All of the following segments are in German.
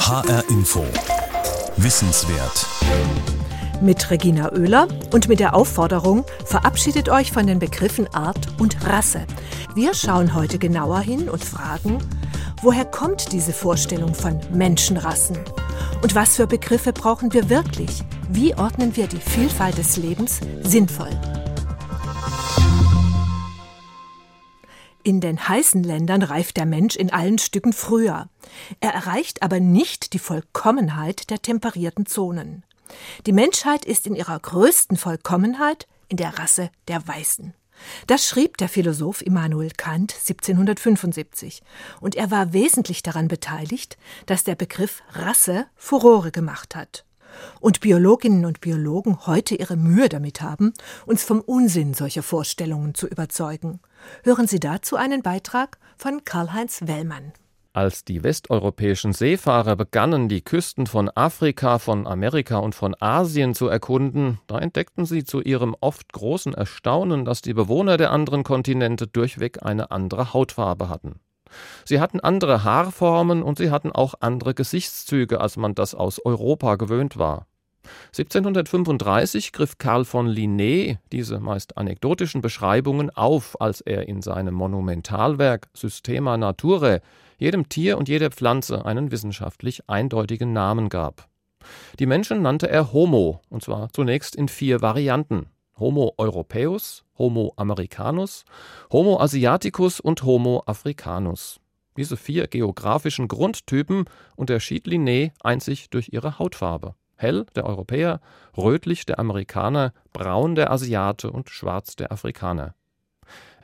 HR Info. Wissenswert. Mit Regina Oehler und mit der Aufforderung, verabschiedet euch von den Begriffen Art und Rasse. Wir schauen heute genauer hin und fragen, woher kommt diese Vorstellung von Menschenrassen? Und was für Begriffe brauchen wir wirklich? Wie ordnen wir die Vielfalt des Lebens sinnvoll? In den heißen Ländern reift der Mensch in allen Stücken früher. Er erreicht aber nicht die Vollkommenheit der temperierten Zonen. Die Menschheit ist in ihrer größten Vollkommenheit in der Rasse der Weißen. Das schrieb der Philosoph Immanuel Kant 1775, und er war wesentlich daran beteiligt, dass der Begriff Rasse Furore gemacht hat und Biologinnen und Biologen heute ihre Mühe damit haben, uns vom Unsinn solcher Vorstellungen zu überzeugen. Hören Sie dazu einen Beitrag von Karl-Heinz Wellmann. Als die westeuropäischen Seefahrer begannen, die Küsten von Afrika, von Amerika und von Asien zu erkunden, da entdeckten sie zu ihrem oft großen Erstaunen, dass die Bewohner der anderen Kontinente durchweg eine andere Hautfarbe hatten. Sie hatten andere Haarformen und sie hatten auch andere Gesichtszüge, als man das aus Europa gewöhnt war. 1735 griff Karl von Linné diese meist anekdotischen Beschreibungen auf, als er in seinem Monumentalwerk Systema Naturae jedem Tier und jeder Pflanze einen wissenschaftlich eindeutigen Namen gab. Die Menschen nannte er Homo, und zwar zunächst in vier Varianten. Homo europaeus, Homo americanus, Homo asiaticus und Homo africanus. Diese vier geografischen Grundtypen unterschied Linné einzig durch ihre Hautfarbe. Hell der Europäer, rötlich der Amerikaner, braun der Asiate und schwarz der Afrikaner.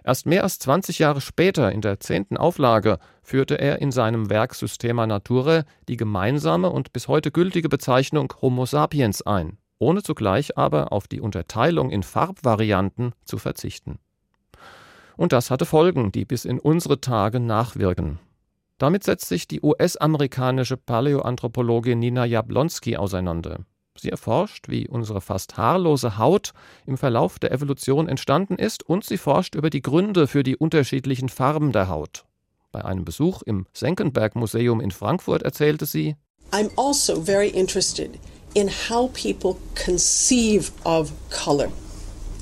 Erst mehr als 20 Jahre später, in der zehnten Auflage, führte er in seinem Werk Systema Naturae die gemeinsame und bis heute gültige Bezeichnung Homo sapiens ein ohne zugleich aber auf die Unterteilung in Farbvarianten zu verzichten. Und das hatte Folgen, die bis in unsere Tage nachwirken. Damit setzt sich die US-amerikanische Paläoanthropologin Nina Jablonski auseinander. Sie erforscht, wie unsere fast haarlose Haut im Verlauf der Evolution entstanden ist und sie forscht über die Gründe für die unterschiedlichen Farben der Haut. Bei einem Besuch im Senckenberg Museum in Frankfurt erzählte sie I'm also very interested in how people conceive of color.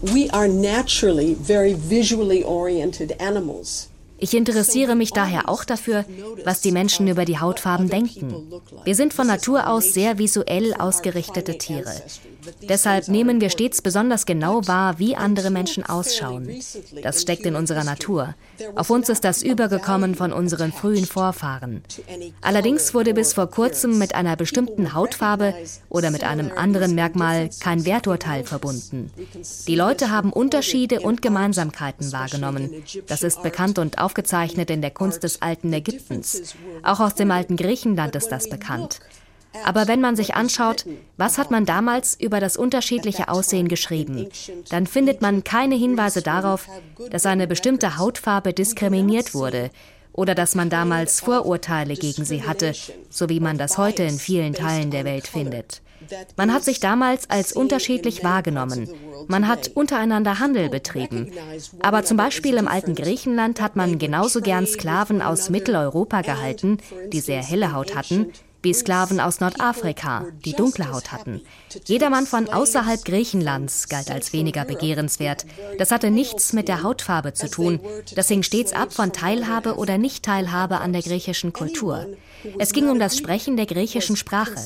We are naturally very visually oriented animals. Ich interessiere mich daher auch dafür, was die Menschen über die Hautfarben denken. Wir sind von Natur aus sehr visuell ausgerichtete Tiere. Deshalb nehmen wir stets besonders genau wahr, wie andere Menschen ausschauen. Das steckt in unserer Natur. Auf uns ist das übergekommen von unseren frühen Vorfahren. Allerdings wurde bis vor kurzem mit einer bestimmten Hautfarbe oder mit einem anderen Merkmal kein Werturteil verbunden. Die Leute haben Unterschiede und Gemeinsamkeiten wahrgenommen. Das ist bekannt und aufgezeichnet in der Kunst des alten Ägyptens. Auch aus dem alten Griechenland ist das bekannt. Aber wenn man sich anschaut, was hat man damals über das unterschiedliche Aussehen geschrieben, dann findet man keine Hinweise darauf, dass eine bestimmte Hautfarbe diskriminiert wurde oder dass man damals Vorurteile gegen sie hatte, so wie man das heute in vielen Teilen der Welt findet. Man hat sich damals als unterschiedlich wahrgenommen. Man hat untereinander Handel betrieben. Aber zum Beispiel im alten Griechenland hat man genauso gern Sklaven aus Mitteleuropa gehalten, die sehr helle Haut hatten, wie Sklaven aus Nordafrika, die dunkle Haut hatten. Jedermann von außerhalb Griechenlands galt als weniger begehrenswert. Das hatte nichts mit der Hautfarbe zu tun. Das hing stets ab von Teilhabe oder Nichtteilhabe an der griechischen Kultur. Es ging um das Sprechen der griechischen Sprache.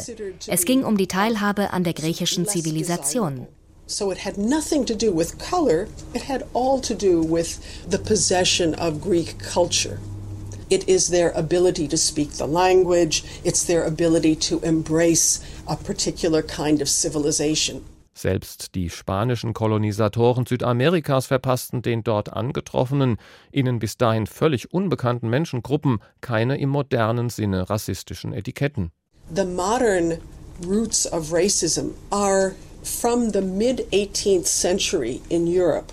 Es ging um die Teilhabe an der griechischen Zivilisation. So it had nothing to do with color, it had all to do with the possession of Greek culture. It is their ability to speak the language, it's their ability to embrace a particular kind of civilization. Selbst die spanischen Kolonisatoren Südamerikas verpassten den dort angetroffenen, ihnen bis dahin völlig unbekannten Menschengruppen keine im modernen Sinne rassistischen Etiketten. The modern roots of racism are from the mid 18th century in Europe,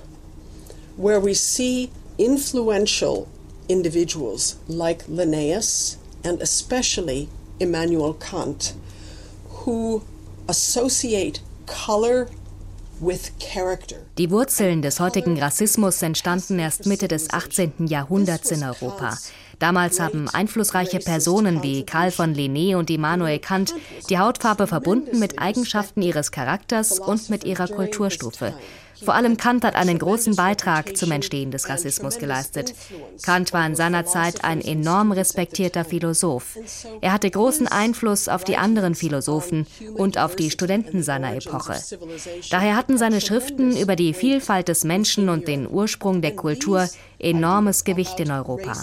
where we see influential individuals like Linnaeus and especially Immanuel Kant, who associate color Die Wurzeln des heutigen Rassismus entstanden erst Mitte des 18. Jahrhunderts in Europa. Damals haben einflussreiche Personen wie Karl von Linné und Immanuel Kant die Hautfarbe verbunden mit Eigenschaften ihres Charakters und mit ihrer Kulturstufe. Vor allem Kant hat einen großen Beitrag zum Entstehen des Rassismus geleistet. Kant war in seiner Zeit ein enorm respektierter Philosoph. Er hatte großen Einfluss auf die anderen Philosophen und auf die Studenten seiner Epoche. Daher hatten seine Schriften über die Vielfalt des Menschen und den Ursprung der Kultur enormes Gewicht in Europa.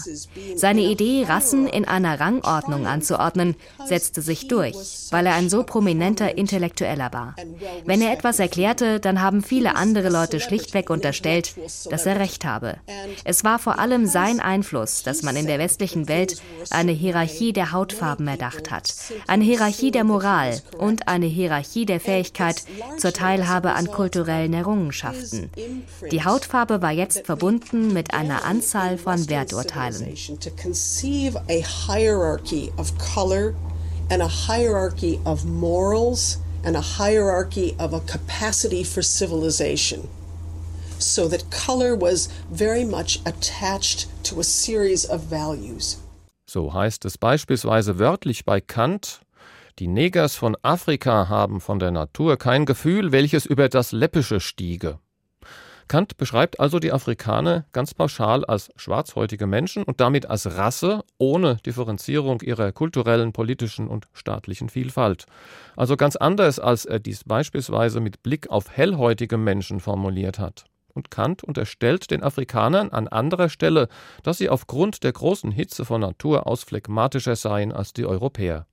Seine Idee, Rassen in einer Rangordnung anzuordnen, setzte sich durch, weil er ein so prominenter Intellektueller war. Wenn er etwas erklärte, dann haben viele andere Leute schlichtweg unterstellt, dass er recht habe. Es war vor allem sein Einfluss, dass man in der westlichen Welt eine Hierarchie der Hautfarben erdacht hat, eine Hierarchie der Moral und eine Hierarchie der Fähigkeit zur Teilhabe an kulturellen Errungenschaften. Die Hautfarbe war jetzt verbunden mit einer einer Anzahl von Werturteilen. and a hierarchy of morals and a hierarchy of a capacity for civilization. So that color was very much attached to a series of values. So heißt es beispielsweise wörtlich bei Kant, die Negers von Afrika haben von der Natur kein Gefühl, welches über das Läppische stiege. Kant beschreibt also die Afrikaner ganz pauschal als schwarzhäutige Menschen und damit als Rasse ohne Differenzierung ihrer kulturellen, politischen und staatlichen Vielfalt. Also ganz anders, als er dies beispielsweise mit Blick auf hellhäutige Menschen formuliert hat. Und Kant unterstellt den Afrikanern an anderer Stelle, dass sie aufgrund der großen Hitze von Natur aus phlegmatischer seien als die Europäer.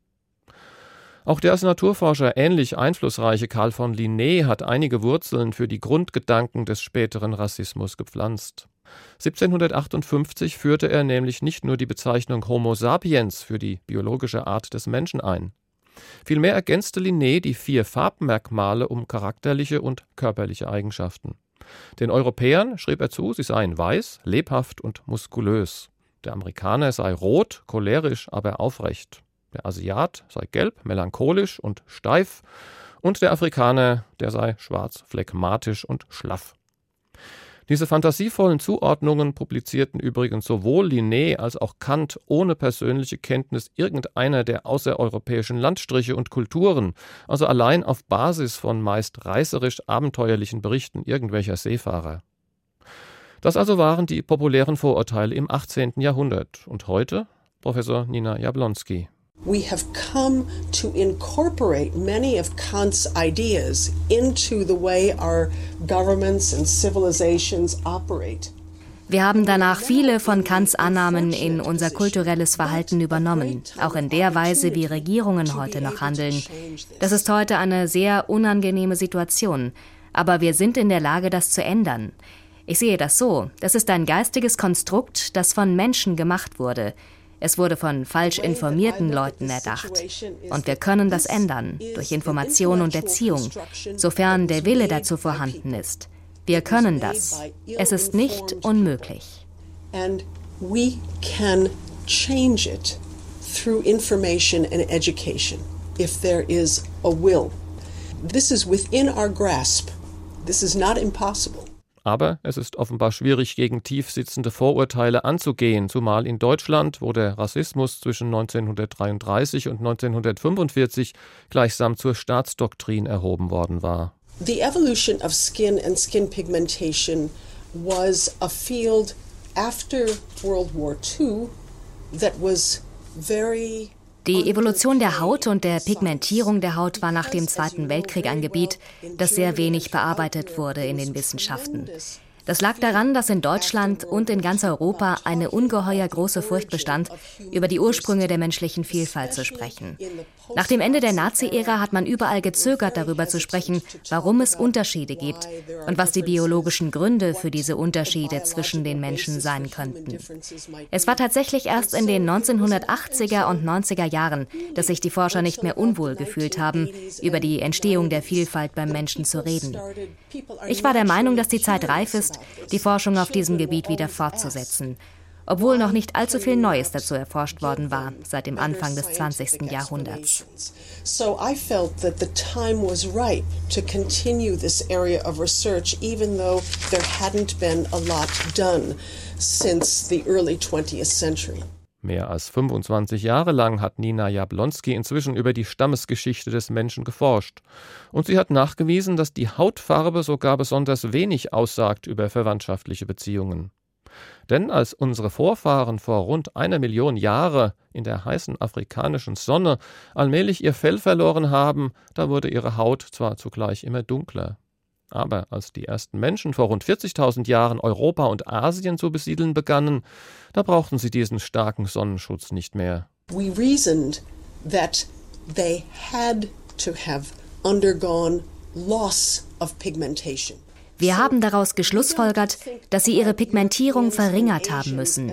Auch der als Naturforscher ähnlich einflussreiche Karl von Linné hat einige Wurzeln für die Grundgedanken des späteren Rassismus gepflanzt. 1758 führte er nämlich nicht nur die Bezeichnung Homo sapiens für die biologische Art des Menschen ein. Vielmehr ergänzte Linné die vier Farbmerkmale um charakterliche und körperliche Eigenschaften. Den Europäern schrieb er zu, sie seien weiß, lebhaft und muskulös. Der Amerikaner sei rot, cholerisch, aber aufrecht. Der Asiat sei gelb, melancholisch und steif, und der Afrikaner, der sei schwarz, phlegmatisch und schlaff. Diese fantasievollen Zuordnungen publizierten übrigens sowohl Linné als auch Kant ohne persönliche Kenntnis irgendeiner der außereuropäischen Landstriche und Kulturen, also allein auf Basis von meist reißerisch abenteuerlichen Berichten irgendwelcher Seefahrer. Das also waren die populären Vorurteile im 18. Jahrhundert. Und heute, Professor Nina Jablonski we have come to incorporate many of Kant's ideas into the way our governments and civilizations operate. Wir haben danach viele von Kants Annahmen in unser kulturelles Verhalten übernommen, auch in der Weise, wie Regierungen heute noch handeln. Das ist heute eine sehr unangenehme Situation, aber wir sind in der Lage, das zu ändern. Ich sehe das so, das ist ein geistiges Konstrukt, das von Menschen gemacht wurde. Es wurde von falsch informierten Leuten erdacht. Und wir können das ändern durch Information und Erziehung, sofern der Wille dazu vorhanden ist. Wir können das. Es ist nicht unmöglich. And we can change it through information and education if there is a will. This is within our grasp. This is not impossible. Aber es ist offenbar schwierig, gegen tief sitzende Vorurteile anzugehen, zumal in Deutschland, wo der Rassismus zwischen 1933 und 1945 gleichsam zur Staatsdoktrin erhoben worden war. The evolution of skin and skin pigmentation was a field after World War II that was very die Evolution der Haut und der Pigmentierung der Haut war nach dem Zweiten Weltkrieg ein Gebiet, das sehr wenig bearbeitet wurde in den Wissenschaften. Das lag daran, dass in Deutschland und in ganz Europa eine ungeheuer große Furcht bestand, über die Ursprünge der menschlichen Vielfalt zu sprechen. Nach dem Ende der Nazi-Ära hat man überall gezögert, darüber zu sprechen, warum es Unterschiede gibt und was die biologischen Gründe für diese Unterschiede zwischen den Menschen sein könnten. Es war tatsächlich erst in den 1980er und 90er Jahren, dass sich die Forscher nicht mehr unwohl gefühlt haben, über die Entstehung der Vielfalt beim Menschen zu reden. Ich war der Meinung, dass die Zeit reif ist, die Forschung auf diesem Gebiet wieder fortzusetzen, obwohl noch nicht allzu viel Neues dazu erforscht worden war seit dem Anfang des 20. Jahrhunderts. So I felt that the time was ripe to continue this area of research even though there hadn't been a lot done since the early 20th century. Mehr als 25 Jahre lang hat Nina Jablonski inzwischen über die Stammesgeschichte des Menschen geforscht. Und sie hat nachgewiesen, dass die Hautfarbe sogar besonders wenig aussagt über verwandtschaftliche Beziehungen. Denn als unsere Vorfahren vor rund einer Million Jahre in der heißen afrikanischen Sonne allmählich ihr Fell verloren haben, da wurde ihre Haut zwar zugleich immer dunkler. Aber als die ersten Menschen vor rund 40.000 Jahren Europa und Asien zu besiedeln begannen, da brauchten sie diesen starken Sonnenschutz nicht mehr. We reasoned that they had to have undergone loss of pigmentation. Wir haben daraus geschlussfolgert, dass sie ihre Pigmentierung verringert haben müssen.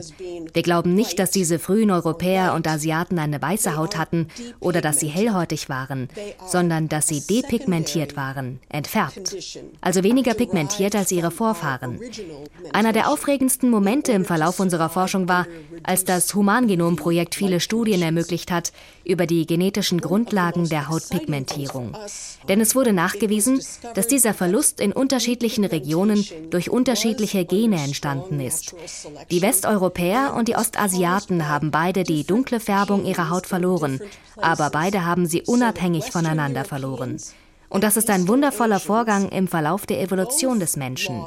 Wir glauben nicht, dass diese frühen Europäer und Asiaten eine weiße Haut hatten oder dass sie hellhäutig waren, sondern dass sie depigmentiert waren, entfärbt. Also weniger pigmentiert als ihre Vorfahren. Einer der aufregendsten Momente im Verlauf unserer Forschung war, als das Humangenom-Projekt viele Studien ermöglicht hat über die genetischen Grundlagen der Hautpigmentierung. Denn es wurde nachgewiesen, dass dieser Verlust in unterschiedlichen unterschiedlichen Regionen durch unterschiedliche Gene entstanden ist. Die Westeuropäer und die Ostasiaten haben beide die dunkle Färbung ihrer Haut verloren, aber beide haben sie unabhängig voneinander verloren. Und das ist ein wundervoller Vorgang im Verlauf der Evolution des Menschen.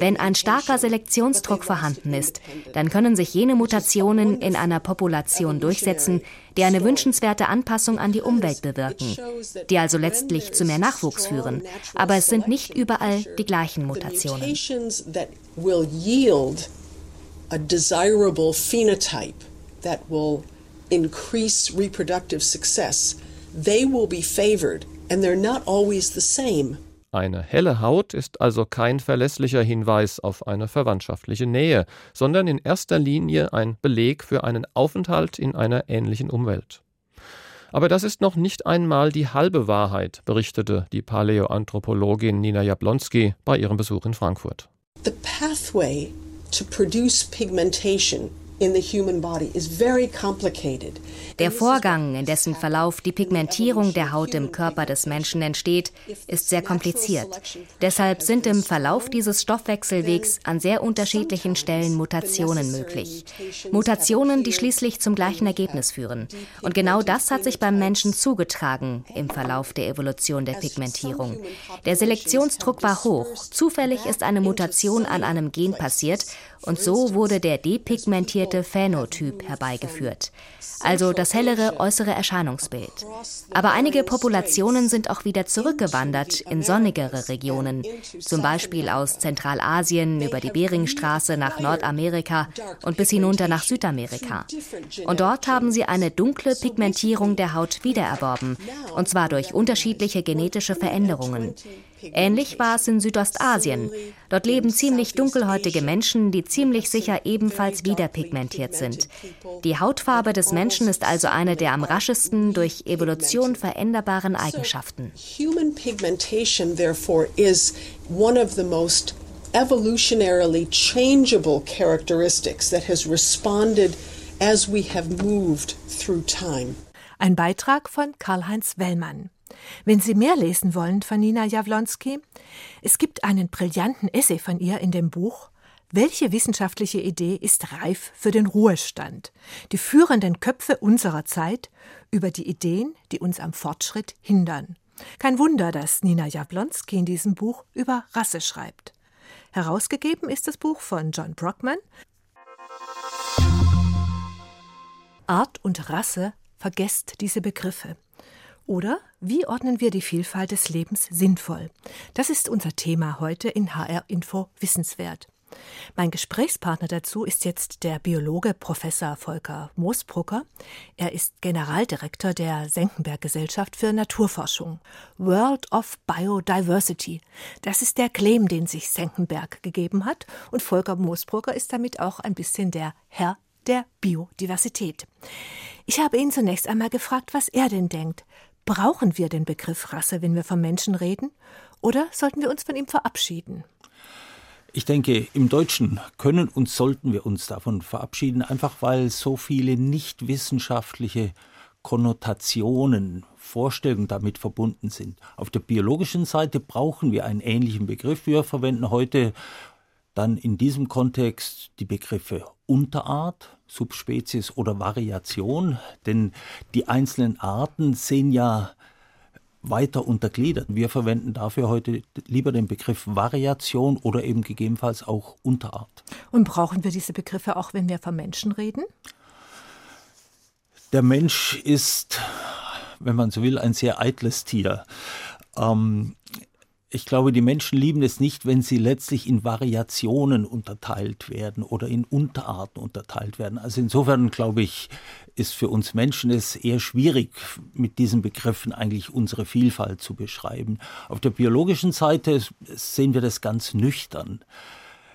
Wenn ein starker Selektionsdruck vorhanden ist, dann können sich jene Mutationen in einer Population durchsetzen, die eine wünschenswerte Anpassung an die Umwelt bewirken, die also letztlich zu mehr Nachwuchs führen. Aber es sind nicht überall die gleichen Mutationen. increase reproductive success, they will be favored, and they're not always the same. Eine helle Haut ist also kein verlässlicher Hinweis auf eine verwandtschaftliche Nähe, sondern in erster Linie ein Beleg für einen Aufenthalt in einer ähnlichen Umwelt. Aber das ist noch nicht einmal die halbe Wahrheit, berichtete die Paläoanthropologin Nina Jablonski bei ihrem Besuch in Frankfurt. The pathway to produce pigmentation Der Vorgang, in dessen Verlauf die Pigmentierung der Haut im Körper des Menschen entsteht, ist sehr kompliziert. Deshalb sind im Verlauf dieses Stoffwechselwegs an sehr unterschiedlichen Stellen Mutationen möglich. Mutationen, die schließlich zum gleichen Ergebnis führen. Und genau das hat sich beim Menschen zugetragen im Verlauf der Evolution der Pigmentierung. Der Selektionsdruck war hoch. Zufällig ist eine Mutation an einem Gen passiert und so wurde der depigmentierte Phänotyp herbeigeführt, also das hellere äußere Erscheinungsbild. Aber einige Populationen sind auch wieder zurückgewandert in sonnigere Regionen, zum Beispiel aus Zentralasien über die Beringstraße nach Nordamerika und bis hinunter nach Südamerika. Und dort haben sie eine dunkle Pigmentierung der Haut wiedererworben, und zwar durch unterschiedliche genetische Veränderungen. Ähnlich war es in Südostasien. Dort leben ziemlich dunkelhäutige Menschen, die ziemlich sicher ebenfalls wiederpigmentiert sind. Die Hautfarbe des Menschen ist also eine der am raschesten durch Evolution veränderbaren Eigenschaften. Human pigmentation therefore is one of the most evolutionarily changeable characteristics that has responded as we have moved through time. Ein Beitrag von Karl-Heinz Wellmann. Wenn Sie mehr lesen wollen von Nina Jawlonski, es gibt einen brillanten Essay von ihr in dem Buch welche wissenschaftliche Idee ist reif für den Ruhestand? Die führenden Köpfe unserer Zeit über die Ideen, die uns am Fortschritt hindern. Kein Wunder, dass Nina Jablonski in diesem Buch über Rasse schreibt. Herausgegeben ist das Buch von John Brockman. Art und Rasse vergesst diese Begriffe. Oder wie ordnen wir die Vielfalt des Lebens sinnvoll? Das ist unser Thema heute in HR Info Wissenswert. Mein Gesprächspartner dazu ist jetzt der Biologe Professor Volker Moosbrucker. Er ist Generaldirektor der Senckenberg Gesellschaft für Naturforschung. World of Biodiversity. Das ist der Claim, den sich Senckenberg gegeben hat. Und Volker Moosbrucker ist damit auch ein bisschen der Herr der Biodiversität. Ich habe ihn zunächst einmal gefragt, was er denn denkt. Brauchen wir den Begriff Rasse, wenn wir vom Menschen reden? Oder sollten wir uns von ihm verabschieden? Ich denke, im Deutschen können und sollten wir uns davon verabschieden, einfach weil so viele nicht wissenschaftliche Konnotationen, Vorstellungen damit verbunden sind. Auf der biologischen Seite brauchen wir einen ähnlichen Begriff. Wir verwenden heute dann in diesem Kontext die Begriffe Unterart, Subspezies oder Variation, denn die einzelnen Arten sehen ja weiter untergliedert. Wir verwenden dafür heute lieber den Begriff Variation oder eben gegebenenfalls auch Unterart. Und brauchen wir diese Begriffe auch, wenn wir von Menschen reden? Der Mensch ist, wenn man so will, ein sehr eitles Tier. Ähm, ich glaube, die Menschen lieben es nicht, wenn sie letztlich in Variationen unterteilt werden oder in Unterarten unterteilt werden. Also insofern, glaube ich, ist für uns Menschen es eher schwierig, mit diesen Begriffen eigentlich unsere Vielfalt zu beschreiben. Auf der biologischen Seite sehen wir das ganz nüchtern.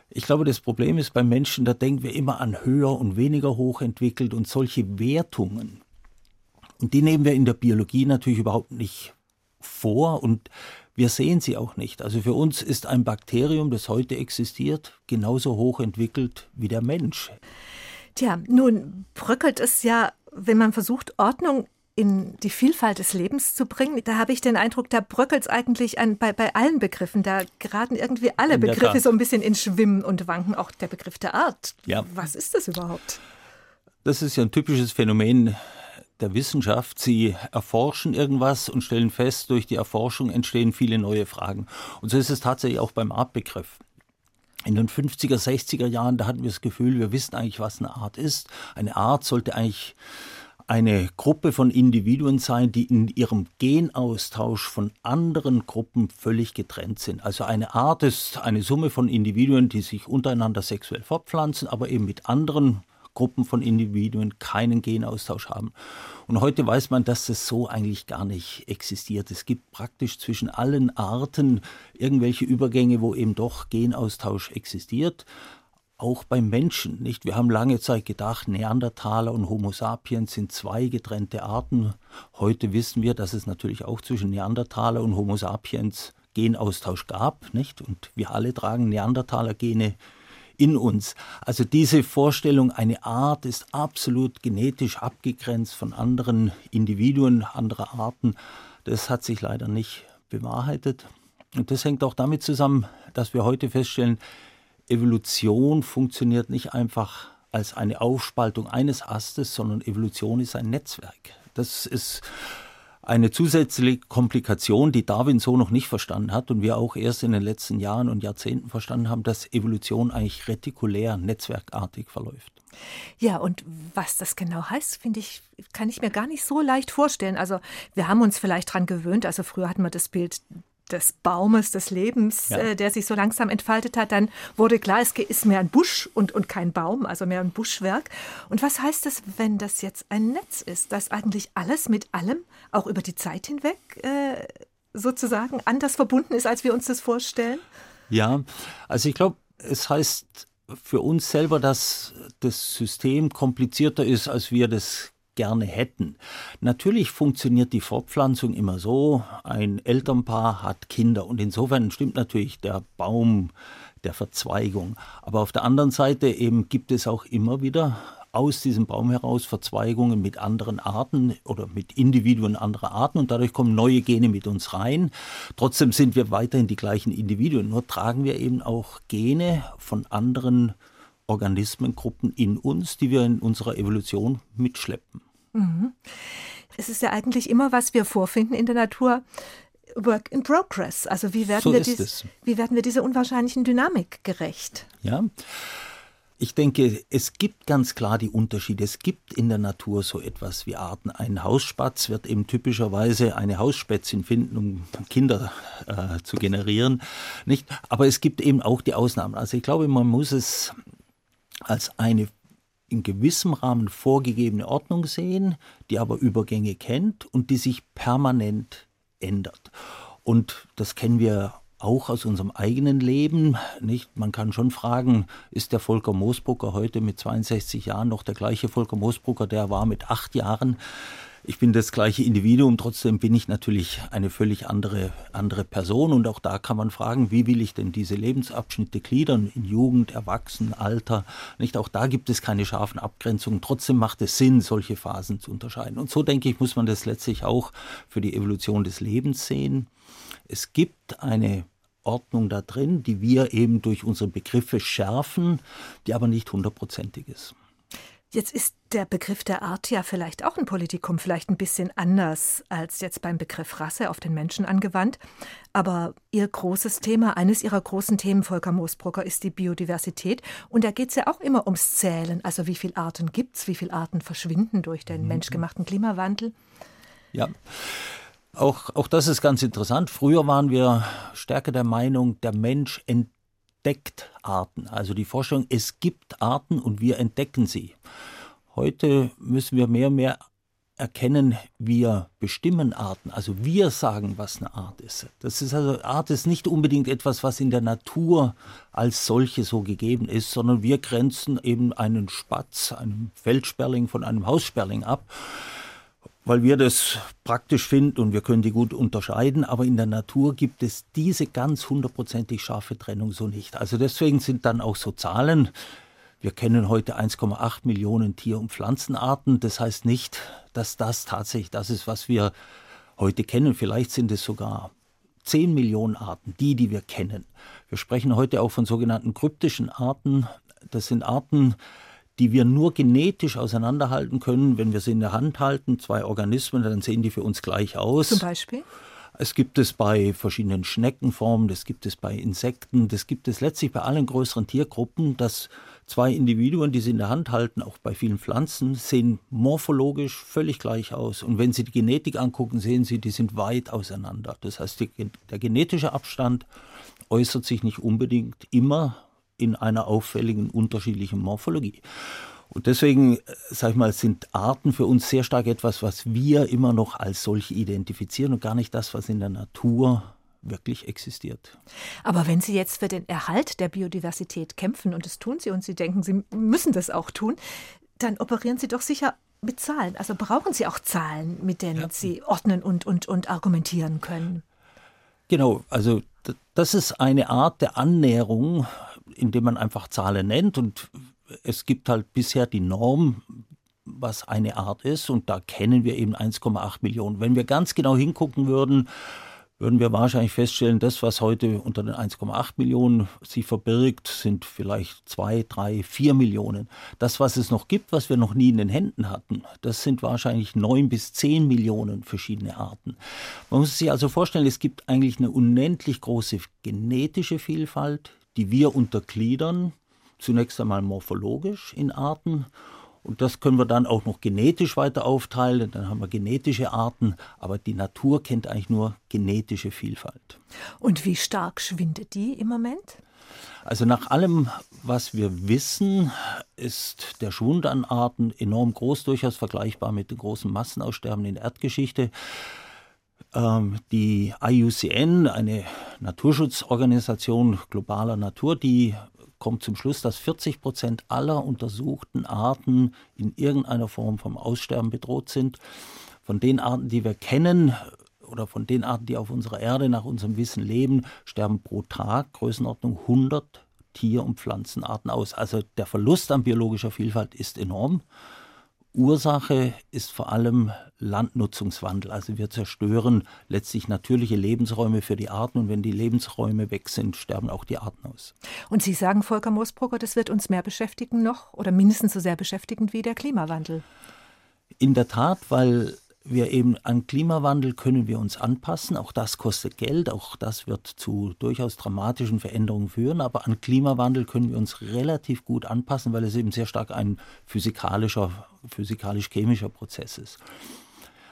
Ich glaube, das Problem ist beim Menschen, da denken wir immer an höher und weniger hochentwickelt und solche Wertungen. Und die nehmen wir in der Biologie natürlich überhaupt nicht vor und wir sehen sie auch nicht. Also für uns ist ein Bakterium, das heute existiert, genauso hoch entwickelt wie der Mensch. Tja, nun bröckelt es ja, wenn man versucht, Ordnung in die Vielfalt des Lebens zu bringen. Da habe ich den Eindruck, da bröckelt es eigentlich an, bei, bei allen Begriffen. Da geraten irgendwie alle Begriffe so ein bisschen in Schwimmen und Wanken. Auch der Begriff der Art. Ja. Was ist das überhaupt? Das ist ja ein typisches Phänomen der Wissenschaft. Sie erforschen irgendwas und stellen fest, durch die Erforschung entstehen viele neue Fragen. Und so ist es tatsächlich auch beim Artbegriff. In den 50er, 60er Jahren, da hatten wir das Gefühl, wir wissen eigentlich, was eine Art ist. Eine Art sollte eigentlich eine Gruppe von Individuen sein, die in ihrem Genaustausch von anderen Gruppen völlig getrennt sind. Also eine Art ist eine Summe von Individuen, die sich untereinander sexuell fortpflanzen, aber eben mit anderen Gruppen von Individuen keinen Genaustausch haben. Und heute weiß man, dass das so eigentlich gar nicht existiert. Es gibt praktisch zwischen allen Arten irgendwelche Übergänge, wo eben doch Genaustausch existiert. Auch beim Menschen, nicht? Wir haben lange Zeit gedacht, Neandertaler und Homo sapiens sind zwei getrennte Arten. Heute wissen wir, dass es natürlich auch zwischen Neandertaler und Homo sapiens Genaustausch gab, nicht? Und wir alle tragen Neandertaler-Gene in uns. Also diese Vorstellung, eine Art ist absolut genetisch abgegrenzt von anderen Individuen, anderer Arten, das hat sich leider nicht bewahrheitet. Und das hängt auch damit zusammen, dass wir heute feststellen, Evolution funktioniert nicht einfach als eine Aufspaltung eines Astes, sondern Evolution ist ein Netzwerk. Das ist eine zusätzliche Komplikation, die Darwin so noch nicht verstanden hat und wir auch erst in den letzten Jahren und Jahrzehnten verstanden haben, dass Evolution eigentlich retikulär, netzwerkartig verläuft. Ja, und was das genau heißt, finde ich, kann ich mir gar nicht so leicht vorstellen. Also wir haben uns vielleicht daran gewöhnt. Also früher hatten wir das Bild des Baumes des Lebens, ja. äh, der sich so langsam entfaltet hat, dann wurde klar, es ist mehr ein Busch und, und kein Baum, also mehr ein Buschwerk. Und was heißt das, wenn das jetzt ein Netz ist, das eigentlich alles mit allem, auch über die Zeit hinweg, äh, sozusagen anders verbunden ist, als wir uns das vorstellen? Ja, also ich glaube, es heißt für uns selber, dass das System komplizierter ist, als wir das gerne hätten. Natürlich funktioniert die Fortpflanzung immer so, ein Elternpaar hat Kinder und insofern stimmt natürlich der Baum der Verzweigung. Aber auf der anderen Seite eben gibt es auch immer wieder aus diesem Baum heraus Verzweigungen mit anderen Arten oder mit Individuen anderer Arten und dadurch kommen neue Gene mit uns rein. Trotzdem sind wir weiterhin die gleichen Individuen, nur tragen wir eben auch Gene von anderen Organismengruppen in uns, die wir in unserer Evolution mitschleppen. Mhm. Es ist ja eigentlich immer, was wir vorfinden in der Natur, Work in Progress. Also wie werden, so wir, dies, wie werden wir dieser unwahrscheinlichen Dynamik gerecht? Ja. Ich denke, es gibt ganz klar die Unterschiede. Es gibt in der Natur so etwas wie Arten. Ein Hausspatz wird eben typischerweise eine Hausspätzin finden, um Kinder äh, zu generieren. Nicht? Aber es gibt eben auch die Ausnahmen. Also ich glaube, man muss es als eine in gewissem Rahmen vorgegebene Ordnung sehen, die aber Übergänge kennt und die sich permanent ändert. Und das kennen wir auch aus unserem eigenen Leben. Nicht? Man kann schon fragen, ist der Volker Moosbrucker heute mit 62 Jahren noch der gleiche Volker Moosbrucker, der war mit acht Jahren? ich bin das gleiche Individuum, trotzdem bin ich natürlich eine völlig andere, andere Person. Und auch da kann man fragen, wie will ich denn diese Lebensabschnitte gliedern in Jugend, Erwachsenen, Alter? Nicht auch da gibt es keine scharfen Abgrenzungen. Trotzdem macht es Sinn, solche Phasen zu unterscheiden. Und so denke ich, muss man das letztlich auch für die Evolution des Lebens sehen. Es gibt eine Ordnung da drin, die wir eben durch unsere Begriffe schärfen, die aber nicht hundertprozentig ist. Jetzt ist der Begriff der Art ja vielleicht auch ein Politikum, vielleicht ein bisschen anders als jetzt beim Begriff Rasse auf den Menschen angewandt. Aber Ihr großes Thema, eines Ihrer großen Themen, Volker Moosbrucker, ist die Biodiversität. Und da geht es ja auch immer ums Zählen. Also wie viele Arten gibt es, wie viele Arten verschwinden durch den mhm. menschgemachten Klimawandel? Ja. Auch, auch das ist ganz interessant. Früher waren wir stärker der Meinung, der Mensch entdeckt Arten. Also die Forschung, es gibt Arten und wir entdecken sie. Heute müssen wir mehr und mehr erkennen, wir bestimmen Arten. Also wir sagen, was eine Art ist. Das ist also, Art ist nicht unbedingt etwas, was in der Natur als solche so gegeben ist, sondern wir grenzen eben einen Spatz, einen Feldsperling von einem Haussperling ab weil wir das praktisch finden und wir können die gut unterscheiden, aber in der Natur gibt es diese ganz hundertprozentig scharfe Trennung so nicht. Also deswegen sind dann auch so Zahlen. Wir kennen heute 1,8 Millionen Tier- und Pflanzenarten. Das heißt nicht, dass das tatsächlich das ist, was wir heute kennen. Vielleicht sind es sogar 10 Millionen Arten, die, die wir kennen. Wir sprechen heute auch von sogenannten kryptischen Arten. Das sind Arten, die wir nur genetisch auseinanderhalten können, wenn wir sie in der Hand halten, zwei Organismen, dann sehen die für uns gleich aus. Zum Beispiel? Es gibt es bei verschiedenen Schneckenformen, das gibt es bei Insekten, das gibt es letztlich bei allen größeren Tiergruppen, dass zwei Individuen, die sie in der Hand halten, auch bei vielen Pflanzen, sehen morphologisch völlig gleich aus. Und wenn Sie die Genetik angucken, sehen Sie, die sind weit auseinander. Das heißt, die, der genetische Abstand äußert sich nicht unbedingt immer in einer auffälligen unterschiedlichen Morphologie. Und deswegen, sag ich mal, sind Arten für uns sehr stark etwas, was wir immer noch als solche identifizieren und gar nicht das, was in der Natur wirklich existiert. Aber wenn Sie jetzt für den Erhalt der Biodiversität kämpfen, und das tun Sie, und Sie denken, Sie müssen das auch tun, dann operieren Sie doch sicher mit Zahlen. Also brauchen Sie auch Zahlen, mit denen ja. Sie ordnen und, und, und argumentieren können. Genau, also das ist eine Art der Annäherung indem man einfach Zahlen nennt und es gibt halt bisher die Norm, was eine Art ist und da kennen wir eben 1,8 Millionen. Wenn wir ganz genau hingucken würden, würden wir wahrscheinlich feststellen, das, was heute unter den 1,8 Millionen sich verbirgt, sind vielleicht 2, 3, 4 Millionen. Das, was es noch gibt, was wir noch nie in den Händen hatten, das sind wahrscheinlich 9 bis 10 Millionen verschiedene Arten. Man muss sich also vorstellen, es gibt eigentlich eine unendlich große genetische Vielfalt, die wir untergliedern, zunächst einmal morphologisch in Arten. Und das können wir dann auch noch genetisch weiter aufteilen. Dann haben wir genetische Arten, aber die Natur kennt eigentlich nur genetische Vielfalt. Und wie stark schwindet die im Moment? Also nach allem, was wir wissen, ist der Schwund an Arten enorm groß, durchaus vergleichbar mit den großen Massenaussterben in der Erdgeschichte. Ähm, die IUCN, eine Naturschutzorganisation globaler Natur, die kommt zum Schluss, dass 40 Prozent aller untersuchten Arten in irgendeiner Form vom Aussterben bedroht sind. Von den Arten, die wir kennen, oder von den Arten, die auf unserer Erde nach unserem Wissen leben, sterben pro Tag Größenordnung 100 Tier- und Pflanzenarten aus. Also der Verlust an biologischer Vielfalt ist enorm. Ursache ist vor allem Landnutzungswandel. Also wir zerstören letztlich natürliche Lebensräume für die Arten und wenn die Lebensräume weg sind, sterben auch die Arten aus. Und Sie sagen, Volker Moosbrugger, das wird uns mehr beschäftigen noch oder mindestens so sehr beschäftigen wie der Klimawandel. In der Tat, weil wir eben an Klimawandel können wir uns anpassen. Auch das kostet Geld, auch das wird zu durchaus dramatischen Veränderungen führen. Aber an Klimawandel können wir uns relativ gut anpassen, weil es eben sehr stark ein physikalischer, physikalisch-chemischer Prozess ist.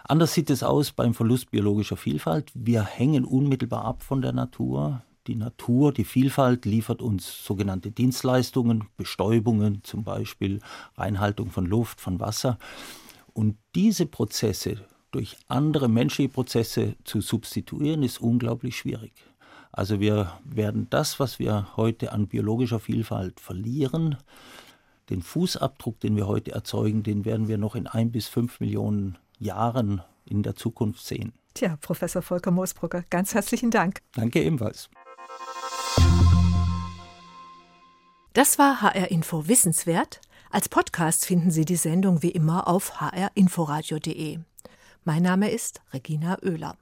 Anders sieht es aus beim Verlust biologischer Vielfalt. Wir hängen unmittelbar ab von der Natur. Die Natur, die Vielfalt liefert uns sogenannte Dienstleistungen, Bestäubungen zum Beispiel, Reinhaltung von Luft, von Wasser. Und diese Prozesse durch andere menschliche Prozesse zu substituieren, ist unglaublich schwierig. Also wir werden das, was wir heute an biologischer Vielfalt verlieren, den Fußabdruck, den wir heute erzeugen, den werden wir noch in ein bis fünf Millionen Jahren in der Zukunft sehen. Tja, Professor Volker Moosbrugger, ganz herzlichen Dank. Danke ebenfalls. Das war HR Info Wissenswert. Als Podcast finden Sie die Sendung wie immer auf hrinforadio.de. Mein Name ist Regina Oehler.